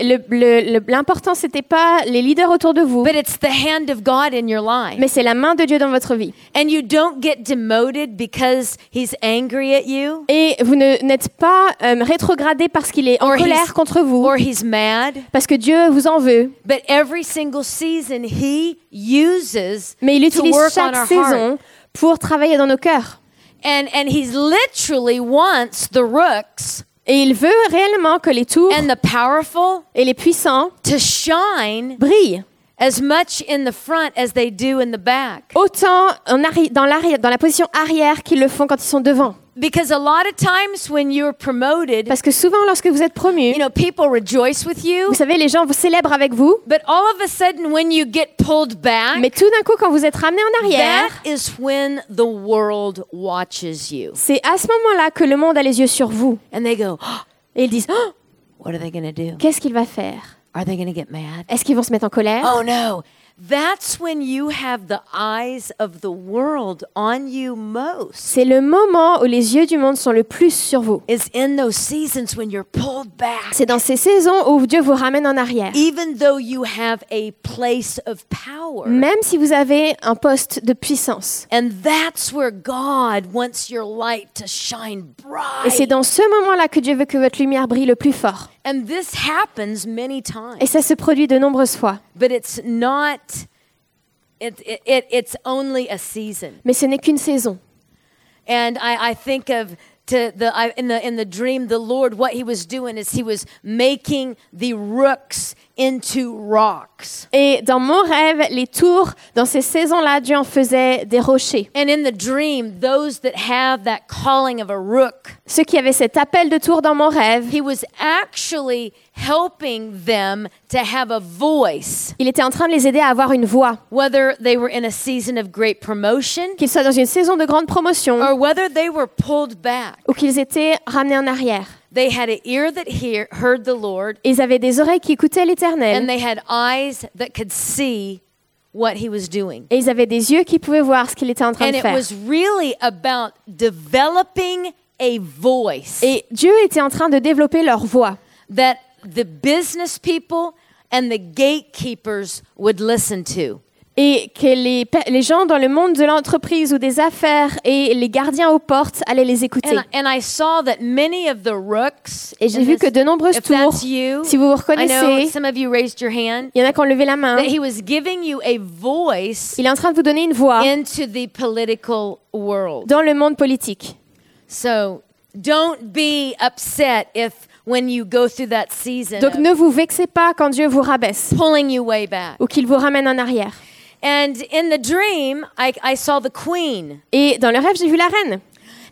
l'important, c'était pas les leaders autour de vous, but it's the hand of God in your life. mais c'est la main de Dieu dans votre vie. And you don't get demoted because He's angry at you. Et vous n'êtes pas euh, rétrogradé parce qu'il est en Or colère contre vous, or He's mad, parce que Dieu vous en veut, but every single season He uses mais il to utilise chaque saison pour travailler dans nos cœurs. And and He's literally wants the rooks Et il veut réellement que les tours and the powerful et les puissants to shine brillent as much in the front as they do in the back. autant en arri- dans, l'arrière- dans la position arrière qu'ils le font quand ils sont devant. Because a lot of times when you're promoted, Parce que souvent, lorsque vous êtes promu, you know, people rejoice with you. vous savez, les gens vous célèbrent avec vous. But all of a sudden, when you get pulled back, Mais tout d'un coup, quand vous êtes ramené en arrière, that is when the world watches you. c'est à ce moment-là que le monde a les yeux sur vous. And they go, Et ils disent Oh, What are they going to do? Qu'est-ce qu'il va faire? Are they going to get mad? Est-ce qu'ils vont se mettre en colère? Oh no. That's when you have the eyes of the world on you most. C'est le moment où les yeux du monde sont le plus sur vous. Is in those seasons when you're pulled back. C'est dans ces saisons où Dieu vous ramène en arrière. Even though you have a place of power. Même si vous avez un poste de puissance. And that's where God wants your light to shine Et c'est bright. dans ce moment-là que Dieu veut que votre lumière brille le plus fort. And this happens many times. Et ça se produit de nombreuses fois. But it's not it, it, it it's only a season. Mais ce n'est qu'une saison. And I, I think of to the I, in the in the dream, the Lord, what He was doing is He was making the rooks into rocks. Et dans mon rêve, les tours, dans ces saisons-là, Dieu en faisait des rochers. And in the dream, those that have that calling of a rook, Ceux qui avaient cet appel de tour dans mon rêve, He was actually helping them to have a voice, il était en train de les aider à avoir une voix. whether they were in a season of great promotion Qu'ils soient dans une saison de grande promotion or whether they were pulled back. ou qu'ils étaient ramenés en arrière. They had an ear that hear, heard the Lord, Ils avaient des oreilles qui écoutaient and they had eyes that could see what He was doing. Et ils avaient des yeux qui pouvaient voir ce qu'il était en train And de it was really about developing a voice Et Dieu était en train de développer leur voix. that the business people and the gatekeepers would listen to. Et que les, gens dans le monde de l'entreprise ou des affaires et les gardiens aux portes allaient les écouter. And, and I saw that many of the rooks, Et j'ai vu que de nombreuses tours, you, si vous vous reconnaissez, il y en a qui ont levé la main, that he was giving you a voice il est en train de vous donner une voix into the political world. dans le monde politique. So don't be upset if when you go through that season Donc ne vous vexez pas quand Dieu vous rabaisse pulling you way back. ou qu'il vous ramène en arrière. And in the dream, I, I saw the queen. Et dans le rêve, j'ai vu la reine.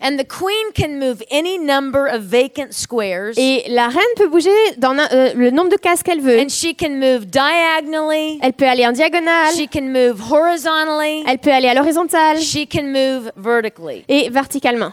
And the queen can move any number of vacant squares. Et la reine peut bouger dans euh, le nombre de cases qu'elle veut. And she can move diagonally. Elle peut aller en diagonale, She can move horizontally. elle peut aller à l'horizontale She can move vertically. et verticalement.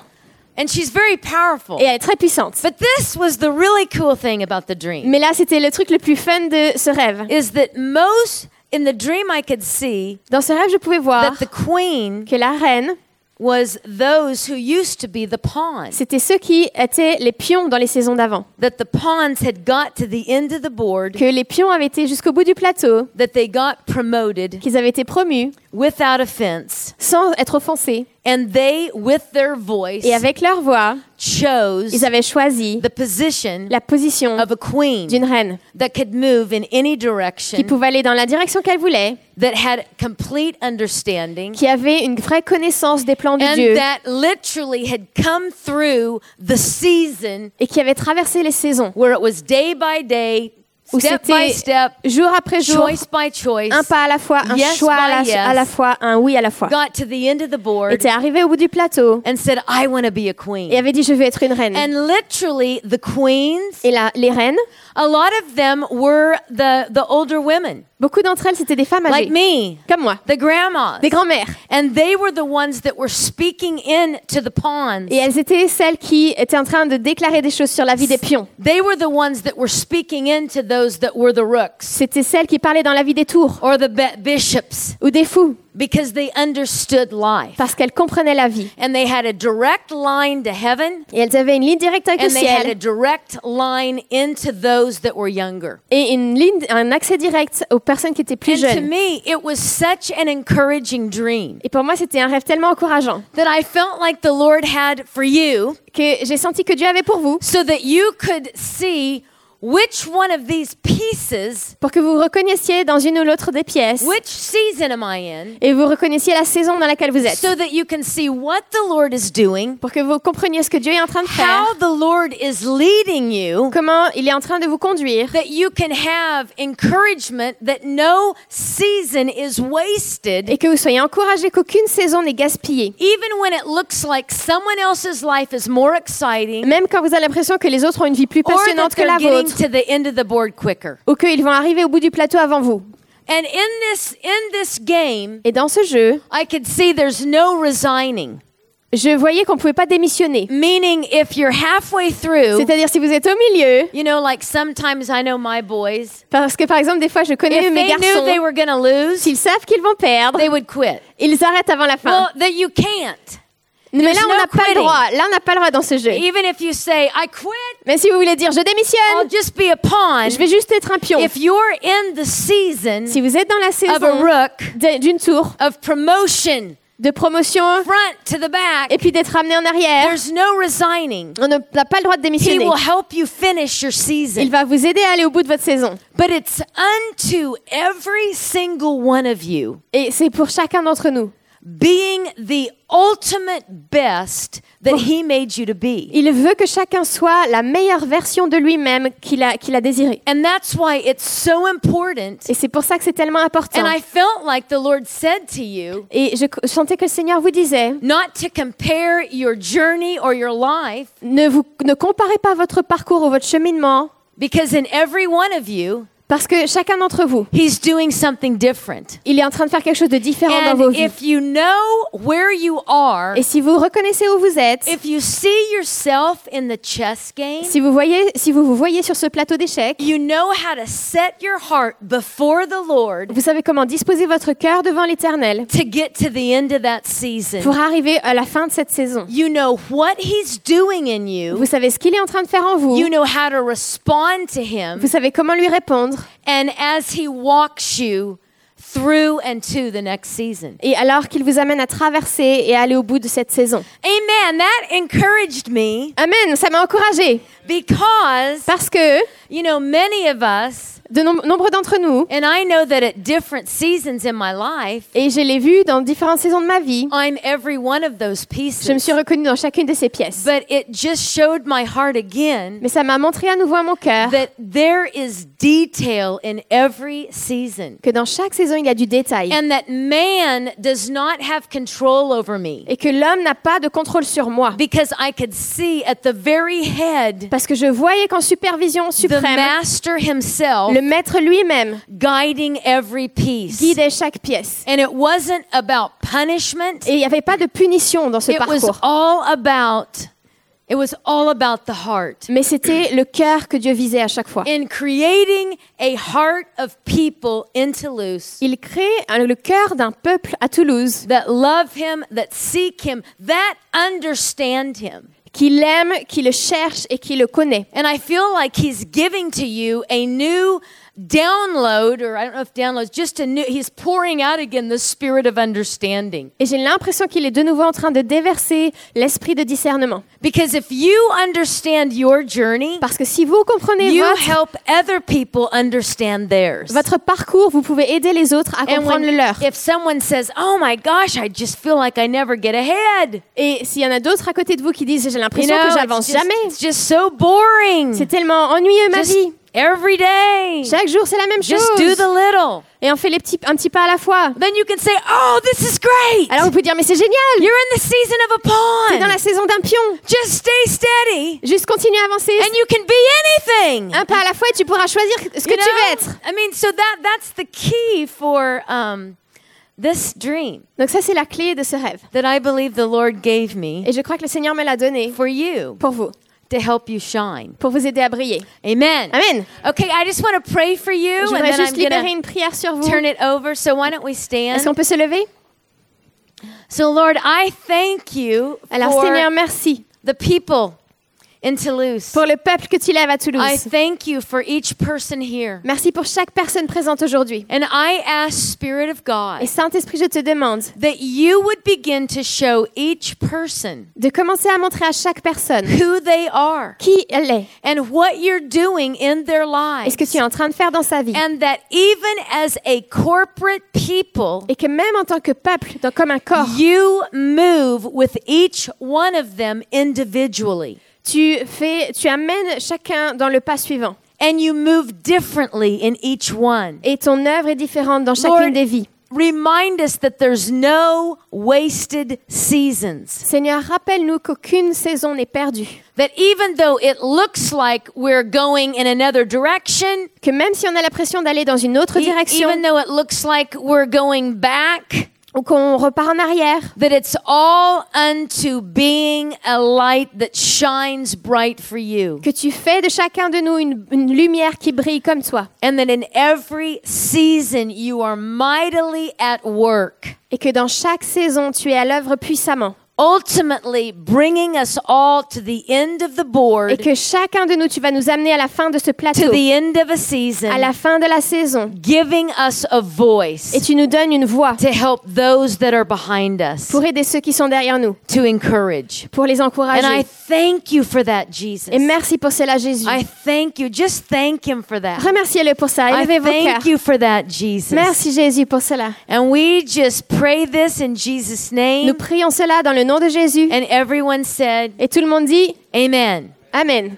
And she's very powerful. Et elle est très puissante. But this was the really cool thing about the dream Mais là, c'était le truc le plus fun de ce rêve. is that most in the dream I could see Dans ce rêve, je pouvais voir that the queen que la reine, was those who used to be the pawns. c'était ceux qui étaient les pions dans les saisons d'avant. That the pawns had got to the end of the board, Que les pions avaient été jusqu'au bout du plateau, that they got promoted qu'ils avaient été promus without offense, sans être offensés. And they, with their voice, Et avec leur voix, chose ils avaient choisi the position la position of a queen d'une reine that could move in any qui direction, pouvait aller dans la direction qu'elle voulait, that had complete understanding, qui avait une vraie connaissance des plans de and Dieu that literally had come through the season et qui avait traversé les saisons, where it was day by day, où c'était jour après jour, choice by choice, un pas à la fois, un Yes choix à la, by yes. à la fois, un oui à la fois. got to the end of the board Était arrivé au bout du plateau and said, I want to be a queen. et avait dit je veux être une reine. And literally, the queens, Et là, les reines, a lot of them were the, the older women, beaucoup d'entre elles c'était des femmes âgées, like me, comme moi, the grandmas. des grands-mères. And they were the ones that were speaking in to the pawns. Et elles étaient celles qui étaient en train de déclarer des choses sur la vie des pions. They were the ones that were speaking into those that were the rooks C'était celles qui parlaient dans la vie des tours or the bishops ou des fous because they understood life. parce qu'elles comprenaient la vie. And they had a direct line to heaven Et elles avaient une ligne directe avec le and they had a ciel direct line into those that were younger. et une ligne, un accès direct aux personnes qui étaient plus And to jeunes. me, it was such an encouraging dream Et pour moi, c'était un rêve tellement encourageant that I felt like the Lord had for you que j'ai senti que Dieu avait pour vous so that you could see which one of these pieces, pour que vous reconnaissiez dans une ou l'autre des pièces which season am I in, et vous reconnaissiez la saison dans laquelle vous êtes. so that you can see what the Lord is doing, Pour que vous compreniez ce que Dieu est en train de faire, how the Lord is leading you, comment il est en train de vous conduire, that you can have encouragement that no season is wasted. et que vous soyez encouragés qu'aucune saison n'est gaspillée. Even when it looks like someone else's life is more exciting, Même quand vous avez l'impression que les autres ont une vie plus passionnante que la vôtre, to the end of the board quicker. ou qu'ils vont arriver au bout du plateau avant vous. And in this in this game, Et dans ce jeu, I could see there's no resigning. je voyais qu'on ne pouvait pas démissionner. Meaning, if you're halfway through, C'est-à-dire si vous êtes au milieu, you know, like sometimes I know my boys, parce que par exemple des fois je connais if mes they knew they garçons, were going to lose, s'ils savent qu'ils vont perdre, they would quit. ils arrêtent avant la fin. Well, that you can't. Mais là on no n'a pas le droit. Là on n'a pas le droit dans ce jeu. Even if you say, I quit, Mais si vous voulez dire je I'll démissionne, just be a pawn. je vais juste être un pion. If you're in the season Si vous êtes dans la of a saison rook, d'une tour, of promotion, de promotion, front to the back, et puis d'être ramené en arrière, there's no resigning. on n'a pas le droit de He démissionner. will help you finish your season. Il va vous aider à aller au bout de votre saison. But it's unto every single one of you Et c'est pour chacun d'entre nous. Being the ultimate best that He made you to be. Il veut que chacun soit la meilleure version de lui-même qu'il a, qu'il a désiré. And that's why it's so important. Et c'est pour ça que c'est tellement important. And I felt like the Lord said to you Et je sentais que le Seigneur vous disait, not to compare your journey or your life, ne, vous, ne comparez pas votre parcours ou votre cheminement, because in every one of you, parce que chacun d'entre vous, He's doing something different. il est en train de faire quelque chose de différent dans vos vies. if you know where you are, Et si vous reconnaissez où vous êtes, if you see yourself in the chess game, si vous, voyez, si vous vous voyez sur ce plateau d'échecs, you know how to set your heart before the Lord vous savez comment disposer votre cœur devant l'Éternel to get to the end of that season. pour arriver à la fin de cette saison. You know what He's doing in you. Vous savez ce qu'il est en train de faire en vous. You know how to respond to Him. Vous savez comment lui répondre. And as He walks you through and to the next season. Et alors qu'il vous amène à traverser et à aller au bout de cette saison. Amen. That encouraged me Amen, ça m'a encouragé because, parce que you know, many of us, de nom- nombre d'entre nous, and I know that at different seasons in my life, et je l'ai vu dans différentes saisons de ma vie, I'm every one of those pieces. je me suis reconnue dans chacune de ces pièces. But it just showed my heart again Mais ça m'a montré à nouveau à mon cœur that there is detail in every season. que dans chaque saison, il y a du détail. And that man does not have control over me. Et que l'homme n'a pas de contrôle sur moi. Because I could see at the very head Parce que je voyais qu'en supervision the suprême, master himself le maître lui-même guiding every piece. guidait chaque pièce. And it wasn't about punishment. Et il n'y avait pas de punition dans ce It was parcours. all about it was all about the heart. Mais c'était le cœur que Dieu visait à chaque fois. In creating a heart of people in Toulouse Il crée le cœur d'un peuple à Toulouse that love him, that seek him, that understand him. Qui l'aime, qui le cherche et qui le connaît. And I feel like he's giving to you a new download, or I don't know if download, just a new, he's pouring out again the spirit of understanding. Et j'ai l'impression qu'il est de nouveau en train de déverser l'esprit de discernement. Because if you understand your journey, Parce que si vous comprenez you votre, help other people understand theirs. votre parcours, vous pouvez aider les autres à comprendre when- le leur. if someone says, "Oh my gosh, I just feel like I never get ahead," Et s'il y en a d'autres à côté de vous qui disent j'ai you l'impression know, que it's j'avance jamais, it's just so boring. c'est tellement ennuyeux ma Just vie. Every day, Chaque jour c'est la même just do chose. the little. Et on fait les petits, un petit pas à la fois. Then you can say, "Oh, this is great." Alors vous pouvez dire mais c'est génial, You're in the season of a c'est dans pawn. la saison d'un pion. Just stay steady, Juste continue à avancer. and you can be anything. Un pas à la fois et tu pourras choisir ce que You tu veux know? être. I mean, so that that's the key for um, this dream Donc ça c'est la clé de ce rêve. that I believe the Lord gave me Et je crois que le Seigneur me l'a donné for you pour vous, to help you shine. pour vous aider à briller. Amen. Amen. Okay, I just want to pray for you, Je and then juste I'm libérer une prière sur vous. turn it over. So why don't we Est-ce stand? qu'on peut se lever? So Lord, I thank you Alors for Seigneur, merci the people in Toulouse. pour le peuple que tu lèves à I Toulouse. thank you for each person here. Merci pour chaque personne présente aujourd'hui. And I ask, Spirit of Et God, Saint-Esprit, je te demande that you would begin to show each person de commencer à montrer à chaque personne who they are qui elle est and what you're doing in their et ce que tu es en train de faire dans sa vie. And that even as a corporate people, Et que même en tant que peuple, dans- comme un corps, you move with each one of them individually. Tu, fais, tu amènes chacun dans le pas suivant. And you move differently in each one. Et ton œuvre est différente dans chacune Lord, des vies. Remind us that there's no wasted seasons. Seigneur, rappelle-nous qu'aucune saison n'est perdue. That even though it looks like we're going in another direction, Que même si on a l'impression d'aller dans une autre e- direction even though it looks like we're going back, ou qu'on repart en arrière, that it's all unto being a light that shines bright for you. que tu fais de chacun de nous une, une lumière qui brille comme toi. And that in every season you are mightily at work, Et que dans chaque saison, tu es à l'œuvre puissamment. Ultimately bringing us all to the end of the Et board, que chacun de nous, tu vas nous amener à la fin de ce to plateau, the end of a season, à la fin de la saison. giving us a voice Et tu nous donnes une voix to help those that are behind us, pour aider ceux qui sont derrière nous, to encourage. pour les And I encourager. thank you for that, Jesus. Et merci pour cela, Jésus. I thank you. Just thank Him for that. Remerciez-le pour ça. I Élevez vos thank cœurs. you for that, Jesus. Merci, Jésus, pour cela. And we just pray this in Jesus' Nous name. prions cela dans le nom de Jésus. And everyone said, Et tout le monde dit Amen. Amen.